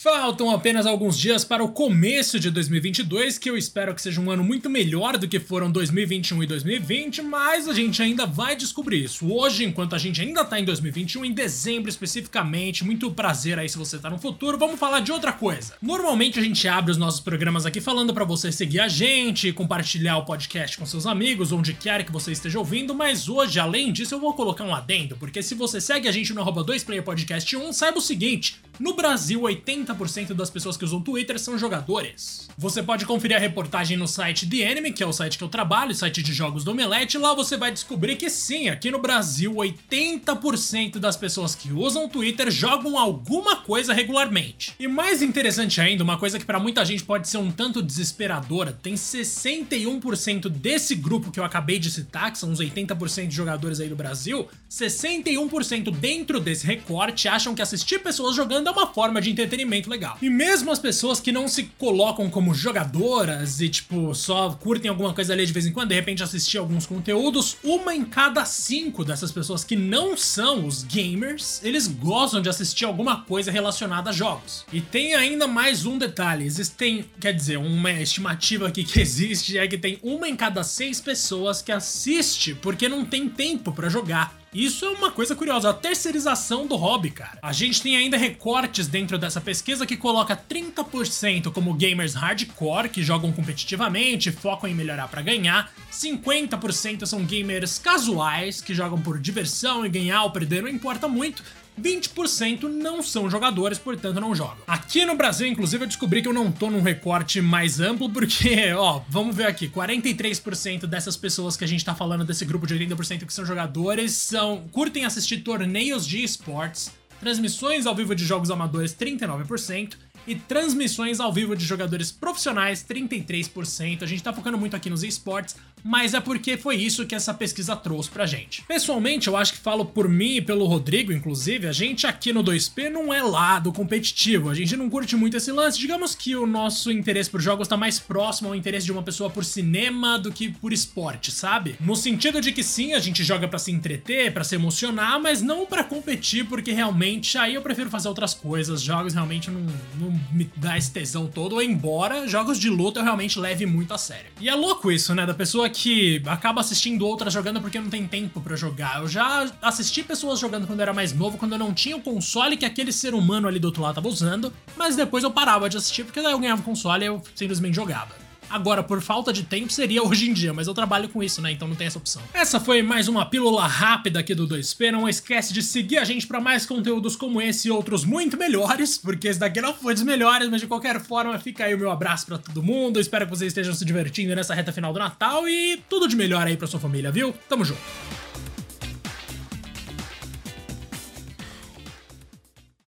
Faltam apenas alguns dias para o começo de 2022, que eu espero que seja um ano muito melhor do que foram 2021 e 2020, mas a gente ainda vai descobrir isso. Hoje, enquanto a gente ainda tá em 2021, em dezembro especificamente, muito prazer aí se você tá no futuro, vamos falar de outra coisa. Normalmente a gente abre os nossos programas aqui falando para você seguir a gente, compartilhar o podcast com seus amigos, onde quer que você esteja ouvindo, mas hoje, além disso, eu vou colocar um adendo, porque se você segue a gente no arroba 2playerpodcast1, saiba o seguinte, no Brasil, 80% das pessoas que usam Twitter são jogadores. Você pode conferir a reportagem no site The Enemy, que é o site que eu trabalho, site de jogos do Omelete. Lá você vai descobrir que sim, aqui no Brasil, 80% das pessoas que usam Twitter jogam alguma coisa regularmente. E mais interessante ainda, uma coisa que para muita gente pode ser um tanto desesperadora, tem 61% desse grupo que eu acabei de citar, que são uns 80% de jogadores aí do Brasil, 61% dentro desse recorte acham que assistir pessoas jogando é uma forma de entretenimento legal. E mesmo as pessoas que não se colocam como jogadoras e, tipo, só curtem alguma coisa ali de vez em quando, de repente assistir alguns conteúdos, uma em cada cinco dessas pessoas que não são os gamers, eles gostam de assistir alguma coisa relacionada a jogos. E tem ainda mais um detalhe: existem, quer dizer, uma estimativa aqui que existe é que tem uma em cada seis pessoas que assiste porque não tem tempo para jogar. Isso é uma coisa curiosa, a terceirização do hobby, cara. A gente tem ainda recortes dentro dessa pesquisa que coloca 30% como gamers hardcore, que jogam competitivamente, focam em melhorar para ganhar, 50% são gamers casuais, que jogam por diversão e ganhar ou perder não importa muito, 20% não são jogadores, portanto não jogam. Aqui no Brasil, inclusive, eu descobri que eu não tô num recorte mais amplo, porque, ó, vamos ver aqui, 43% dessas pessoas que a gente tá falando desse grupo de 80% que são jogadores são curtem assistir torneios de esportes, transmissões ao vivo de jogos amadores 39%, e transmissões ao vivo de jogadores profissionais, 33%. A gente tá focando muito aqui nos esportes, mas é porque foi isso que essa pesquisa trouxe pra gente. Pessoalmente, eu acho que falo por mim e pelo Rodrigo, inclusive, a gente aqui no 2P não é lado competitivo, a gente não curte muito esse lance. Digamos que o nosso interesse por jogos tá mais próximo ao interesse de uma pessoa por cinema do que por esporte, sabe? No sentido de que sim, a gente joga para se entreter, para se emocionar, mas não para competir, porque realmente aí eu prefiro fazer outras coisas. Jogos realmente não, não me dá esse tesão todo, embora jogos de luta eu realmente leve muito a sério. E é louco isso, né? Da pessoa que acaba assistindo outras jogando porque não tem tempo para jogar. Eu já assisti pessoas jogando quando eu era mais novo, quando eu não tinha o console que aquele ser humano ali do outro lado tava usando, mas depois eu parava de assistir porque daí eu ganhava o console e eu simplesmente jogava. Agora, por falta de tempo, seria hoje em dia, mas eu trabalho com isso, né? Então não tem essa opção. Essa foi mais uma pílula rápida aqui do 2P. Não esquece de seguir a gente para mais conteúdos como esse e outros muito melhores, porque esse daqui não foi dos melhores, mas de qualquer forma, fica aí o meu abraço para todo mundo. Espero que vocês estejam se divertindo nessa reta final do Natal e tudo de melhor aí pra sua família, viu? Tamo junto.